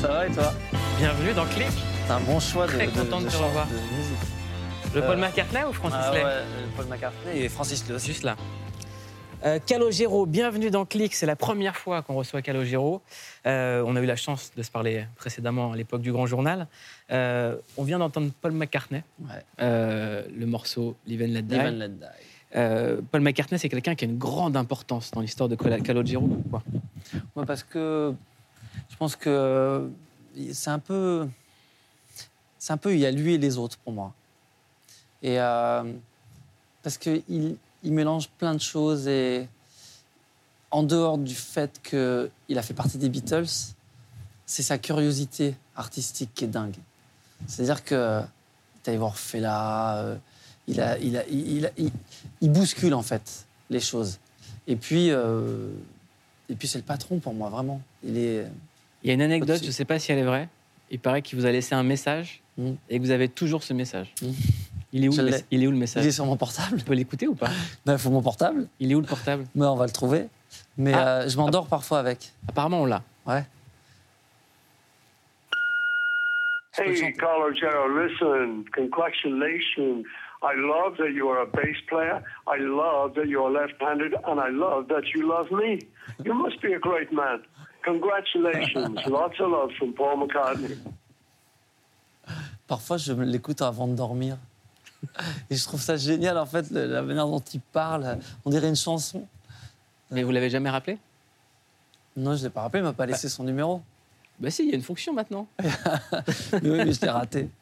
Ça va et toi Bienvenue dans Click. C'est un bon choix de, Très de- content de de te revoir. de musique. Le Euh, Paul McCartney ou Francis Ah Lay ouais, euh, Paul McCartney et Francis Lay aussi. Juste là. Euh, Calogero, bienvenue dans Click. C'est la première fois qu'on reçoit Calogero. Euh, on a eu la chance de se parler précédemment à l'époque du Grand Journal. Euh, on vient d'entendre Paul McCartney, Ouais. euh, le morceau Live and Let Die. Live and Let Die. Euh, Paul McCartney, c'est quelqu'un qui a une grande importance dans l'histoire de Calogero. Pourquoi Ouais, parce que je pense que c'est un peu. C'est un peu, il y a lui et les autres pour moi. Et euh, parce qu'il il mélange plein de choses et en dehors du fait qu'il a fait partie des Beatles, c'est sa curiosité artistique qui est dingue. C'est-à-dire que allé voir Fela, euh, il, a, il, il- il bouscule en fait les choses. Et puis, euh, et puis c'est le patron pour moi, vraiment. Il est. Il y a une anecdote, je ne sais pas si elle est vraie. Il paraît qu'il vous a laissé un message Mm. et que vous avez toujours ce message. Mm. Il, est où le l'ai. mes- il est où le message? Il est sur mon portable. On peut l'écouter ou pas? Ben, Il faut mon portable, Il est où le portable? Mais on va le trouver. Mais Ah. euh, je m'endors parfois avec. Apparemment, on l'a. Ouais. Hey, Gero, listen, congratulations. I love that you are a bass player. I love that you are left-handed, and I love that you love me. You must be a great man. Congratulations. Lots of love from Paul McCartney. Parfois, je me l'écoute avant de dormir. Et je trouve ça génial, en fait, la manière dont il parle. On dirait une chanson. Mais vous l'avez jamais rappelé? Non, je ne l'ai pas rappelé, il m'a pas laissé son numéro. Bah si, il y a une fonction maintenant. Mais oui, mais je l'ai raté.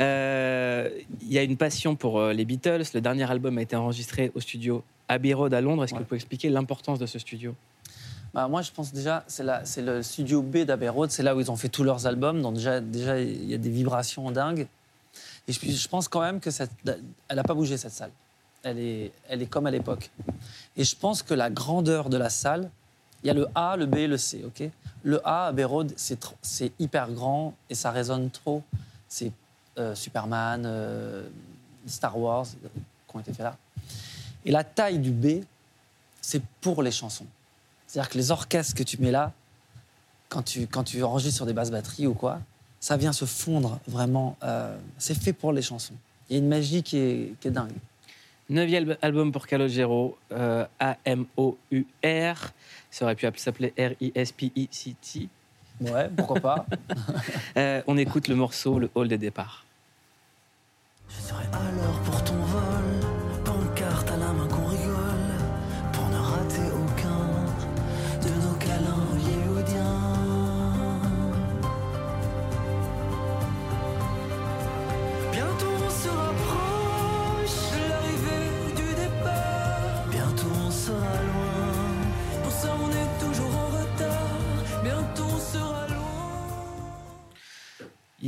Euh, Il y a une passion pour euh, les Beatles. Le dernier album a été enregistré au studio Abbey Road à Londres. Est-ce que vous pouvez expliquer l'importance de ce studio? Bah, moi, je pense déjà, c'est le studio B d'Abbey Road, c'est là où ils ont fait tous leurs albums. Donc déjà, il y a des vibrations dingues. Et je, je pense quand même que cette, elle n'a pas bougé cette salle. Elle est, elle est comme à l'époque. Et je pense que la grandeur de la salle, il y a le A, le B et le C, ok? Le A, Abbey Road, c'est hyper grand et ça résonne trop. C'est euh, Superman, euh, Star Wars qui ont été faits là. Et la taille du B, c'est pour les chansons. C'est-à-dire que les orchestres que tu mets là, quand tu, quand tu enregistres sur des basses batteries ou quoi, ça vient se fondre vraiment. euh, c'est fait pour les chansons. Il y a une magie qui est, qui est dingue. Neuvième album pour Calogero, euh, A-M-O-U-R. Ça aurait pu s'appeler R-I-S-P-I-C-T. Ouais, pourquoi pas Euh, on écoute le morceau, le hall des départs. Je serai à l'heure pour ton vol,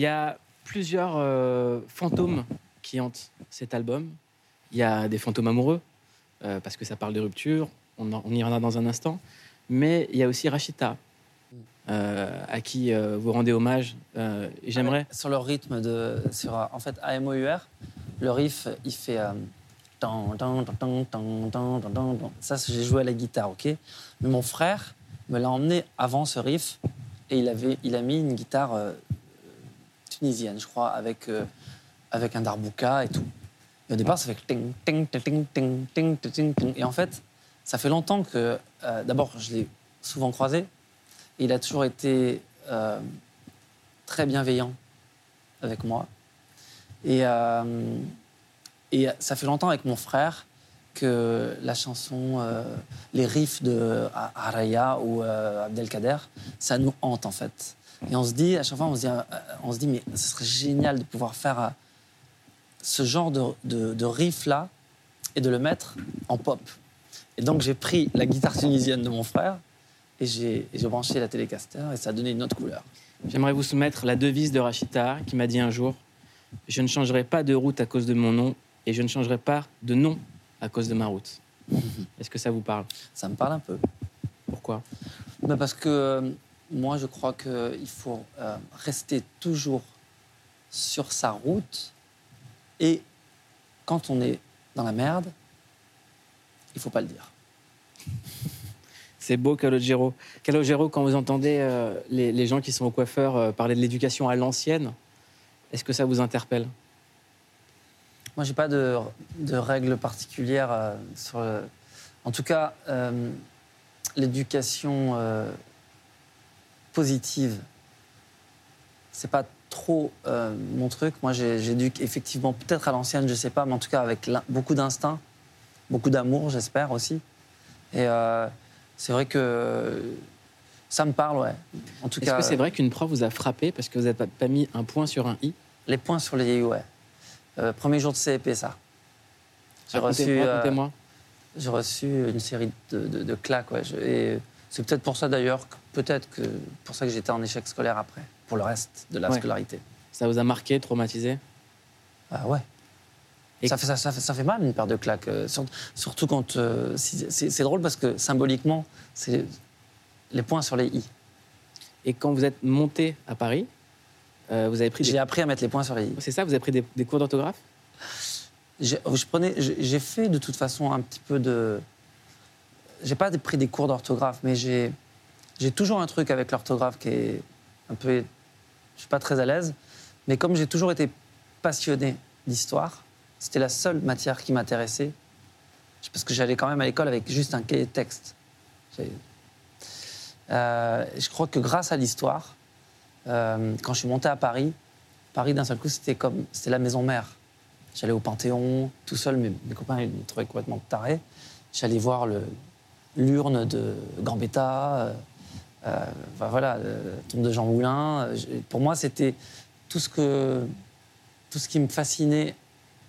Il y a plusieurs euh, fantômes qui hantent cet album. Il y a des fantômes amoureux, euh, parce que ça parle de rupture, on, y en a dans un instant. Mais il y a aussi Rachita, euh, à qui vous rendez hommage. J'aimerais. Ah sur le rythme de. Sur, en fait, AMOUR, le riff, il fait. Ça, j'ai joué à la guitare, ok Mais mon frère me l'a emmené avant ce riff et il, avait, il a mis une guitare tunisienne, je crois, avec, euh, avec un darbouka et tout. Et au départ, ça fait ting, ting, ting, ting, ting, ting, ting, Et en fait, ça fait longtemps que, euh, d'abord, je l'ai souvent croisé. Il a toujours été euh, très bienveillant avec moi. Et, et ça fait longtemps avec mon frère que la chanson, les riffs de Araya ou euh, Abdelkader, ça nous hante en fait. Et on se dit, à chaque fois, on se dit, euh, on se dit mais ce serait génial de pouvoir faire euh, ce genre de, de, de riff-là et de le mettre en pop. Et donc j'ai pris la guitare tunisienne de mon frère et j'ai branché la télécaster et ça a donné une autre couleur. J'aimerais vous soumettre la devise de Rachita qui m'a dit un jour Je ne changerai pas de route à cause de mon nom et je ne changerai pas de nom à cause de ma route. Est-ce que ça vous parle? Ça me parle un peu. Pourquoi? Ben parce que euh, moi, je crois qu'il faut euh, rester toujours sur sa route. Et quand on est dans la merde, il faut pas le dire. C'est beau, Calogero. Calogero, quand vous entendez euh, les, les gens qui sont au coiffeur euh, parler de l'éducation à l'ancienne, est-ce que ça vous interpelle? Moi, j'ai pas de, de règles particulières sur le... En tout cas, l'éducation positive, c'est pas trop euh, mon truc. Moi, j'ai- j'éduque effectivement peut-être à l'ancienne, je sais pas, mais en tout cas avec beaucoup d'instinct, beaucoup d'amour, j'espère aussi. Et euh, c'est vrai que ça me parle, ouais. En tout Est-ce cas, que c'est vrai qu'une prof vous a frappé parce que vous n'avez pas, mis un point sur un i? Les points sur les i, ouais. Euh, premier jour de CEP, ça. J'ai reçu. J'ai une série de, de- de claques, ouais. Je- et c'est peut-être pour ça d'ailleurs, peut-être que pour ça que j'étais en échec scolaire après, pour le reste de la Ouais. scolarité. Ça vous a marqué, traumatisé? Ah ouais. Et- Ça, fait, ça, ça fait, ça fait mal une paire de claques, euh, sur- surtout quand. euh, c'est drôle parce que symboliquement, c'est les points sur les i. Et quand vous êtes monté à Paris, euh, vous avez pris J'ai appris à mettre les points sur les i. C'est ça, vous avez pris des, des cours d'orthographe? J'ai j'ai fait de toute façon un petit peu de. J'ai pas pris des cours d'orthographe, mais j'ai toujours un truc avec l'orthographe qui est un peu. Je suis pas très à l'aise, mais comme j'ai toujours été passionné d'histoire, c'était la seule matière qui m'intéressait, parce que j'allais quand même à l'école avec juste un cahier de texte. Euh, je crois que grâce à l'histoire, euh, quand je suis monté à Paris, Paris d'un seul coup c'était comme c'était la maison mère. J'allais au Panthéon tout seul, mais mes copains ils me trouvaient complètement taré. J'allais voir le- l'urne de Gambetta, euh, euh, voilà, euh, la tombe de Jean Moulin. Euh, Pour moi, c'était tout ce que tout ce qui me fascinait,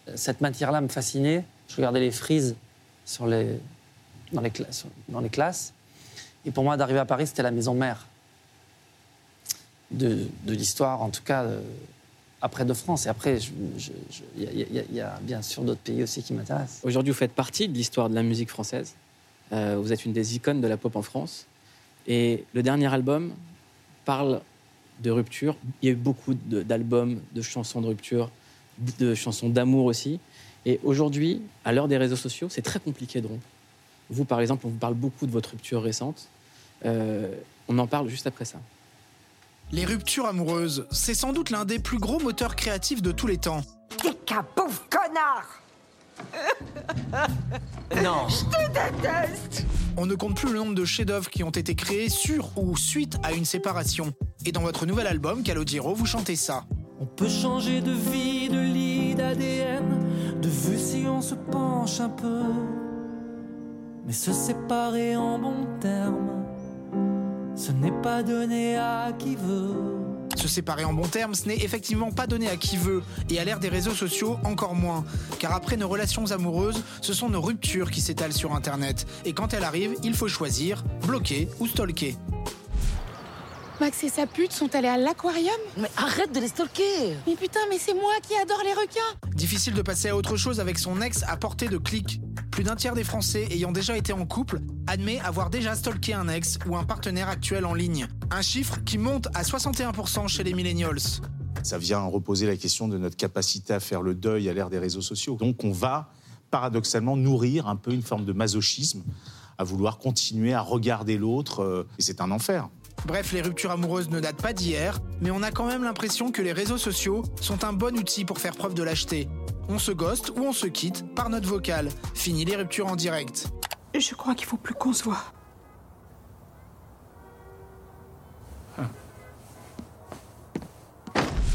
euh, cette matière-là me fascinait. Je regardais les frises dans, les classes. Et pour moi, d'arriver à Paris, c'était la maison mère de, l'histoire, en tout cas, euh, après de France. Et après, il y a bien sûr d'autres pays aussi qui m'intéressent. Aujourd'hui, vous faites partie de l'histoire de la musique française? Euh, vous êtes une des icônes de la pop en France. Et le dernier album parle de rupture. Il y a eu beaucoup de- d'albums, de chansons de rupture, de chansons d'amour aussi. Et aujourd'hui, à l'heure des réseaux sociaux, c'est très compliqué de rompre. Vous, par exemple, on vous parle beaucoup de votre rupture récente. Euh, on en parle juste après ça. Les ruptures amoureuses, c'est sans doute l'un des plus gros moteurs créatifs de tous les temps. T'es qu'un pauvre connard Non On ne compte plus le nombre de chefs-d'œuvre qui ont été créés sur ou suite à une séparation. Et dans votre nouvel album, Calogero, vous chantez ça. On peut changer de vie, de lit, d'ADN, de vue si on se penche un peu. Mais se séparer en bons termes, ce n'est pas donné à qui veut. Se séparer en bons termes, ce n'est effectivement pas donné à qui veut, et à l'ère des réseaux sociaux, encore moins. Car après nos relations amoureuses, ce sont nos ruptures qui s'étalent sur Internet. Et quand elles arrivent, il faut choisir, bloquer ou stalker. Max et sa pute sont allés à l'aquarium? Mais arrête de les stalker Mais putain, mais c'est moi qui adore les requins Difficile de passer à autre chose avec son ex à portée de clic. Plus d'un tiers des Français ayant déjà été en couple admet avoir déjà stalké un ex ou un partenaire actuel en ligne. Un chiffre qui monte à 61% chez les millennials. Ça vient reposer la question de notre capacité à faire le deuil à l'ère des réseaux sociaux. Donc on va paradoxalement nourrir un peu une forme de masochisme à vouloir continuer à regarder l'autre. euh, et c'est un enfer. Bref, les ruptures amoureuses ne datent pas d'hier, mais on a quand même l'impression que les réseaux sociaux sont un bon outil pour faire preuve de lâcheté. On se ghost ou on se quitte par notre vocal. Fini les ruptures en direct. Je crois qu'il faut plus qu'on se voit.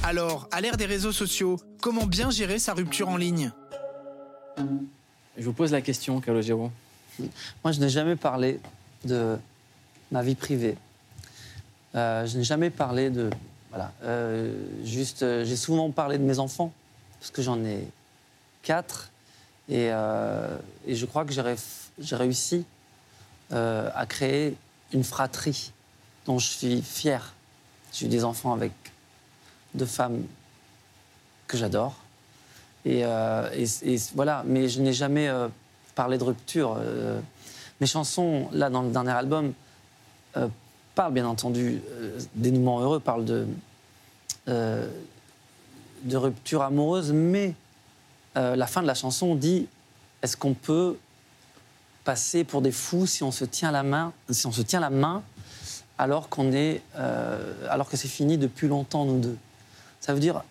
Alors, à l'ère des réseaux sociaux, comment bien gérer sa rupture en ligne? Je vous pose la question, Calogero. Moi, je n'ai jamais parlé de ma vie privée. Euh, je n'ai jamais parlé de. Voilà. Euh, juste, euh, j'ai souvent parlé de mes enfants, parce que j'en ai quatre. Et, euh, et je crois que j'ai réussi euh, à créer une fratrie dont je suis fier. J'ai eu des enfants avec deux femmes que j'adore. Et, euh, voilà, mais je n'ai jamais parlé de rupture. Mes chansons, là, dans le dernier album, parlent bien entendu dénouement heureux, parlent de, de rupture amoureuse, mais euh, la fin de la chanson dit est-ce qu'on peut passer pour des fous si on se tient la main, si on se tient la main alors qu'on est, euh, alors que c'est fini depuis longtemps nous deux? Ça veut dire,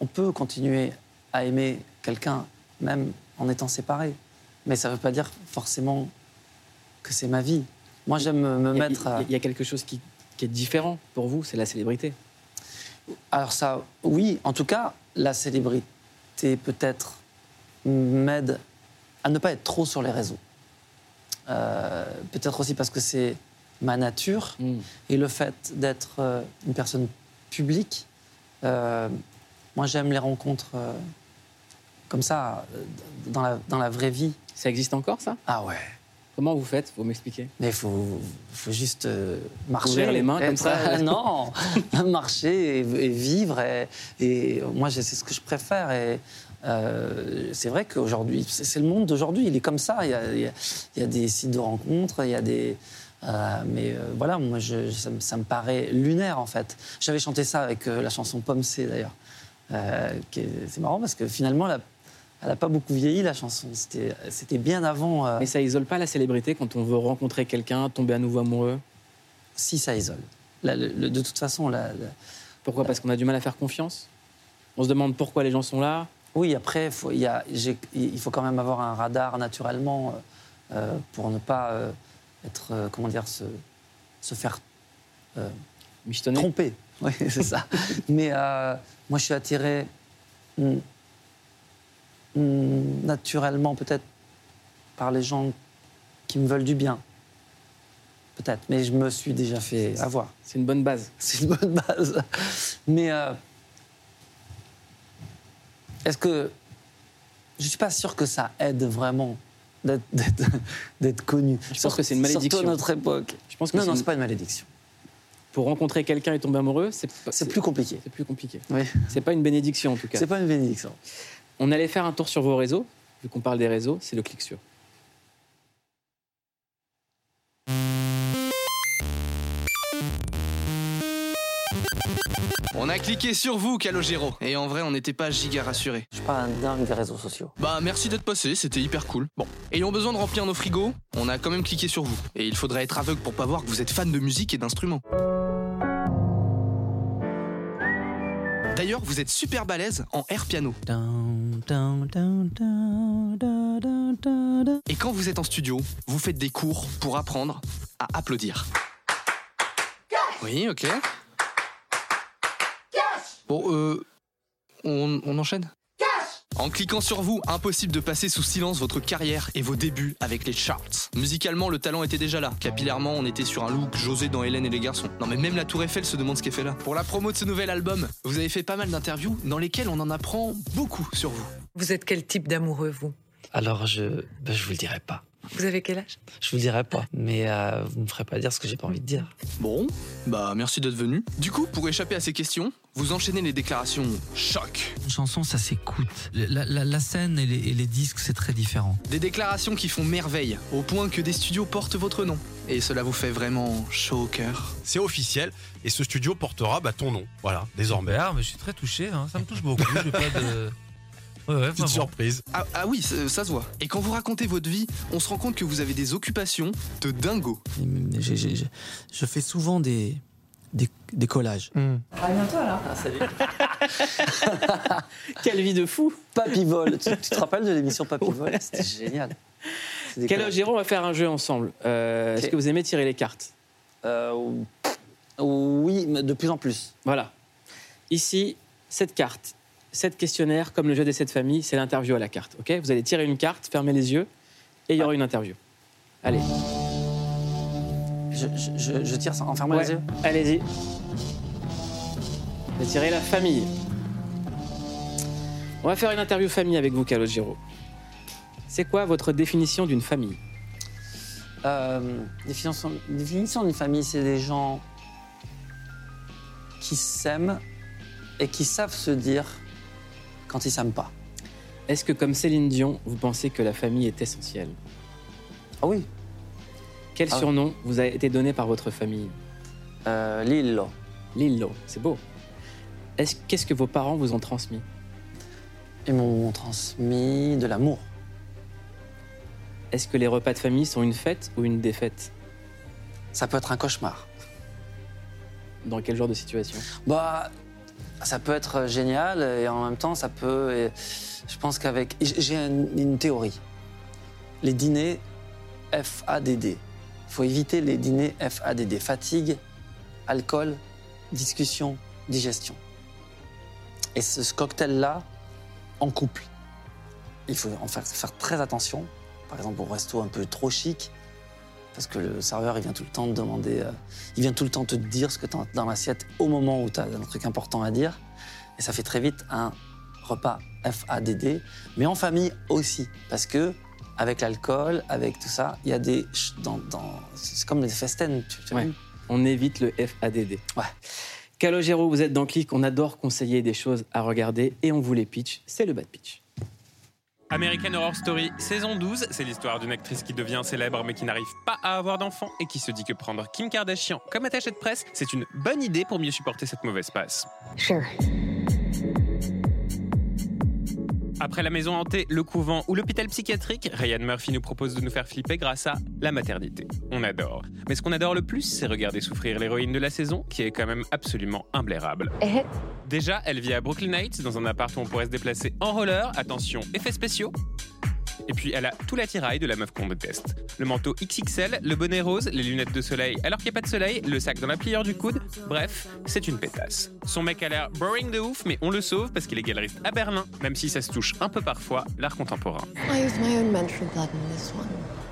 on peut continuer à aimer quelqu'un même en étant séparés, mais ça ne veut pas dire forcément que c'est ma vie. Moi, j'aime me Il a- mettre. à- Il y a quelque chose qui, qui est différent pour vous, c'est la célébrité. Alors ça, oui, en tout cas, la célébrité peut-être m'aide à ne pas être trop sur les réseaux. Euh, peut-être aussi parce que c'est ma nature Mm. et le fait d'être euh, une personne publique. euh, moi, j'aime les rencontres comme ça, dans la, dans la vraie vie. Ça existe encore, ça? Ah ouais. Comment vous faites Vous m'expliquez Mais il faut, faut juste euh, marcher. Ouvrir les mains comme ça Non, marcher et, et vivre. Et, et moi, c'est ce que je préfère. Et euh, c'est vrai qu'aujourd'hui, c'est le monde d'aujourd'hui. Il est comme ça. Il y, a, il y a- il y a des sites de rencontres, il y a des. euh, mais voilà, moi, je, ça, me- ça me paraît lunaire en fait. J'avais chanté ça avec la chanson Pomme C d'ailleurs. C'est marrant parce que finalement, la- elle n'a pas beaucoup vieilli la chanson. C'était bien avant. euh, Mais ça isole pas la célébrité quand on veut rencontrer quelqu'un, tomber à nouveau amoureux? Si ça isole. La- le- le- de toute façon, la- la- Pourquoi? Parce qu'on a du mal à faire confiance? On se demande pourquoi les gens sont là? Oui, après, faut- il y a- j'ai- il faut quand même avoir un radar naturellement euh, euh, pour ne pas euh, être, comment dire, se, se faire tromper. Oui, c'est ça. Mais moi, je suis attiré mm, mm, naturellement, peut-être, par les gens qui me veulent du bien. Peut-être, mais je me suis déjà fait avoir. C'est une bonne base. C'est une bonne base. Mais euh, est-ce que je suis pas sûr que ça aide vraiment d'être- connu. Je pense que c'est une malédiction. Surtout à notre époque. Je pense que Non, non, une- c'est pas une malédiction. pour rencontrer quelqu'un et tomber amoureux, c'est plus compliqué. c'est plus compliqué. Oui. C'est pas une bénédiction en tout cas. C'est pas une bénédiction. On allait faire un tour sur vos réseaux. Vu qu'on parle des réseaux, c'est le clic sur. On a cliqué sur vous, Calogero. Et en vrai, on n'était pas giga rassurés. Je suis pas un dingue des réseaux sociaux. Bah, merci d'être passé, c'était hyper cool. Bon, ayant besoin de remplir nos frigos, on a quand même cliqué sur vous. Et il faudrait être aveugle pour pas voir que vous êtes fan de musique et d'instruments. D'ailleurs, vous êtes super balèze en air piano. Et quand vous êtes en studio, vous faites des cours pour apprendre à applaudir. Oui, ok. Bon, euh. On, on enchaîne? En cliquant sur vous, impossible de passer sous silence votre carrière et vos débuts avec les charts. Musicalement, le talent était déjà là. Capillairement, on était sur un look José dans Hélène et les garçons. Non mais même la Tour Eiffel se demande ce qu'elle fait là. Pour la promo de ce nouvel album, vous avez fait pas mal d'interviews dans lesquelles on en apprend beaucoup sur vous. Vous êtes quel type d'amoureux, vous? Alors je, ben, je vous le dirai pas. Vous avez quel âge? Je vous dirai pas. Mais euh, vous me ferez pas dire ce que j'ai pas envie de dire. Bon, bah merci d'être venu. Du coup, pour échapper à ces questions, vous enchaînez les déclarations choc. Une chanson, ça s'écoute. La, la- la scène et les, et les disques, c'est très différent. Des déclarations qui font merveille, au point que des studios portent votre nom. Et cela vous fait vraiment chaud au cœur. C'est officiel et ce studio portera bah, ton nom. Voilà, désormais. Super, mais je suis très touché, hein. ça me touche beaucoup. J'ai pas de. Ouais, ouais, Petite vraiment. surprise. Ah, ah oui, ça, ça se voit. Et quand vous racontez votre vie, on se rend compte que vous avez des occupations de dingo. J'ai- j'ai- j'ai- Je fais souvent des, des, des collages. À bientôt alors. Ah, salut. Quelle vie de fou Papy Vol. tu, tu te rappelles de l'émission Papy Vol C'était génial. C'est des. Calogero, on va faire un jeu ensemble. Euh, Est-ce Ok. que vous aimez tirer les cartes Euh, oui, mais de plus en plus. Voilà. Ici, cette carte, cette questionnaire, comme le jeu des sept familles, c'est l'interview à la carte. Ok? Vous allez tirer une carte, fermer les yeux, et il y aura une interview. Allez. Je, je- je- je tire ça en fermant les yeux. Allez-y. Vous tirez la famille. On va faire une interview famille avec vous, Calogero. C'est quoi votre définition d'une famille? Euh, définition, définition d'une famille, c'est des gens qui s'aiment et qui savent se dire quand ils s'aiment pas. Est-ce que, comme Céline Dion, vous pensez que la famille est essentielle? Ah oui. Quel Ah oui. surnom vous a été donné par votre famille? Euh, Lillo. Lillo, c'est beau. Est-ce- Qu'est-ce que vos parents vous ont transmis? Ils m'ont transmis de l'amour. Est-ce que les repas de famille sont une fête ou une défaite? Ça peut être un cauchemar. Dans quel genre de situation? Bah, ça peut être génial et en même temps, ça peut. je pense qu'avec. J'ai une, théorie. Les dîners FADD. Il faut éviter les dîners FADD. Fatigue, alcool, discussion, digestion. Et ce, ce cocktail-là, en couple, il faut en faire, faire très attention. Par exemple, au resto un peu trop chic, parce que le serveur, il vient tout le temps te demander, euh, il vient tout le temps te dire ce que tu as dans l'assiette au moment où tu as un truc important à dire. Et ça fait très vite un repas FADD, mais en famille aussi, parce que avec l'alcool, avec tout ça, il y a des. Dans, dans- c'est comme les festen, tu, Ouais. On évite le FADD. Ouais. Calogero, vous êtes dans Click, on adore conseiller des choses à regarder et on vous les pitch, c'est le bad pitch. American Horror Story saison 12, c'est l'histoire d'une actrice qui devient célèbre mais qui n'arrive pas à avoir d'enfant et qui se dit que prendre Kim Kardashian comme attachée de presse, c'est une bonne idée pour mieux supporter cette mauvaise passe. Sure. Après la maison hantée, le couvent ou l'hôpital psychiatrique, Ryan Murphy nous propose de nous faire flipper grâce à la maternité. On adore. Mais ce qu'on adore le plus, c'est regarder souffrir l'héroïne de la saison, qui est quand même absolument imblairable. Déjà, elle vit à Brooklyn Heights, dans un appart où on pourrait se déplacer en roller, attention, effets spéciaux. Et puis elle a tout l'attirail de la meuf qu'on déteste. Le manteau XXL, le bonnet rose, les lunettes de soleil alors qu'il n'y a pas de soleil, le sac dans la pliure du coude, bref, c'est une pétasse. Son mec a l'air boring de ouf, mais on le sauve parce qu'il est galeriste à Berlin, même si ça se touche un peu parfois, l'art contemporain. I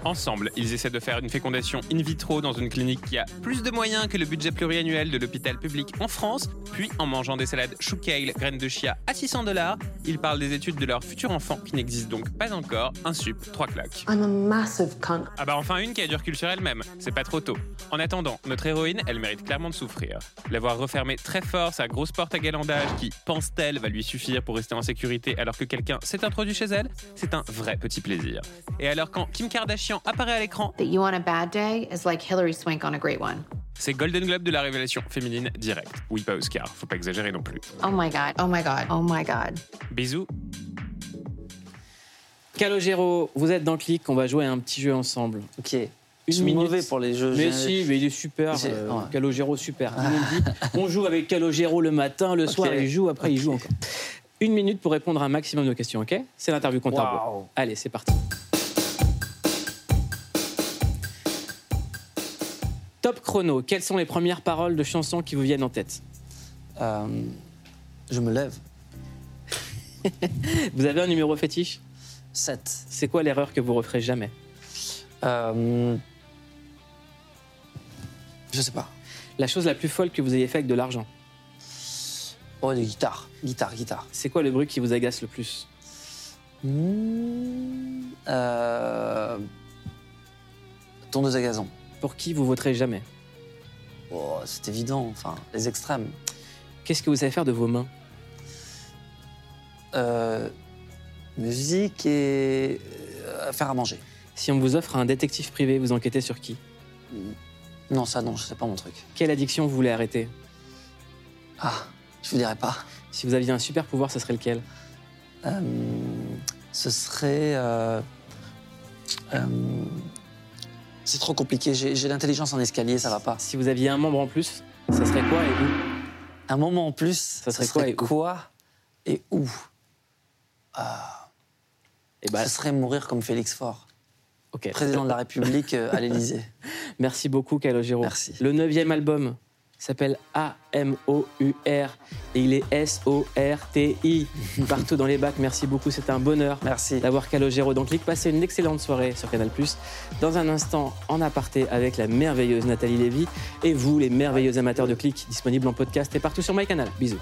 Ensemble, ils essaient de faire une fécondation in vitro dans une clinique qui a plus de moyens que le budget pluriannuel de l'hôpital public en France. Puis, en mangeant des salades chou kale, graines de chia à 600 dollars, ils parlent des études de leur futur enfant qui n'existe donc pas encore. Un sup, trois claques. I'm a massive cunt. Ah bah enfin une qui a du recul sur elle-même, c'est pas trop tôt. En attendant, notre héroïne, elle mérite clairement de souffrir. L'avoir refermé très fort sa grosse porte à galandage qui, pense-t-elle, va lui suffire pour rester en sécurité alors que quelqu'un s'est introduit chez elle, c'est un vrai petit plaisir. Et alors quand Kim Kardashian apparaît à l'écran, That you on a bad day is like Hillary Swank on a great one. c'est Golden Globe de la révélation féminine directe. Oui, pas Oscar, faut pas exagérer non plus. Oh my god. Oh my god. Oh my god. Bisous. Calogero, vous êtes dans Click, on va jouer à un petit jeu ensemble. Ok. Une Je suis minute. mauvais pour les jeux. Mais si, mais il est super. Euh, ouais. Calogero, super. On joue avec Calogero le matin, le soir, il joue, après il joue encore. Une minute pour répondre à un maximum de questions, ok? C'est l'interview rebours. Waouh. Allez, c'est parti. Top chrono, quelles sont les premières paroles de chansons qui vous viennent en tête Euh, je me lève. Vous avez un numéro fétiche 7. C'est quoi l'erreur que vous referez jamais Euh, je sais pas. La chose la plus folle que vous ayez fait avec de l'argent Oh, de guitare. Guitare, guitare. C'est quoi le bruit qui vous agace le plus Hmm, euh, tondeuse à gazon. Pour qui vous voterez jamais Oh, c'est évident. Enfin, les extrêmes. Qu'est-ce que vous savez faire de vos mains Euh, musique et euh, faire à manger. Si on vous offre un détective privé, vous enquêtez sur qui Non, ça non, c'est pas mon truc. Quelle addiction vous voulez arrêter Ah, je vous dirais pas. Si vous aviez un super pouvoir, ce serait lequel Euh, ce serait. euh, c'est trop compliqué. J'ai l'intelligence en escalier, ça va pas. Si vous aviez un membre en plus, ça serait quoi et où? Un moment en plus, ça serait quoi et où? quoi et où? Ah, Et bah, Ce serait mourir comme Félix Faure, président de la République euh, à l'Élysée. Merci beaucoup, Calogero. Merci. Le neuvième album s'appelle A-M-O-U-R et il est S-O-R-T-I. Partout dans les bacs, merci beaucoup, c'est un bonheur Merci. d'avoir Calogero dans Click. Passez une excellente soirée sur Canal+. Dans un instant, en aparté avec la merveilleuse Nathalie Lévy et vous, les merveilleux amateurs de Click, disponibles en podcast et partout sur MyCanal. Bisous.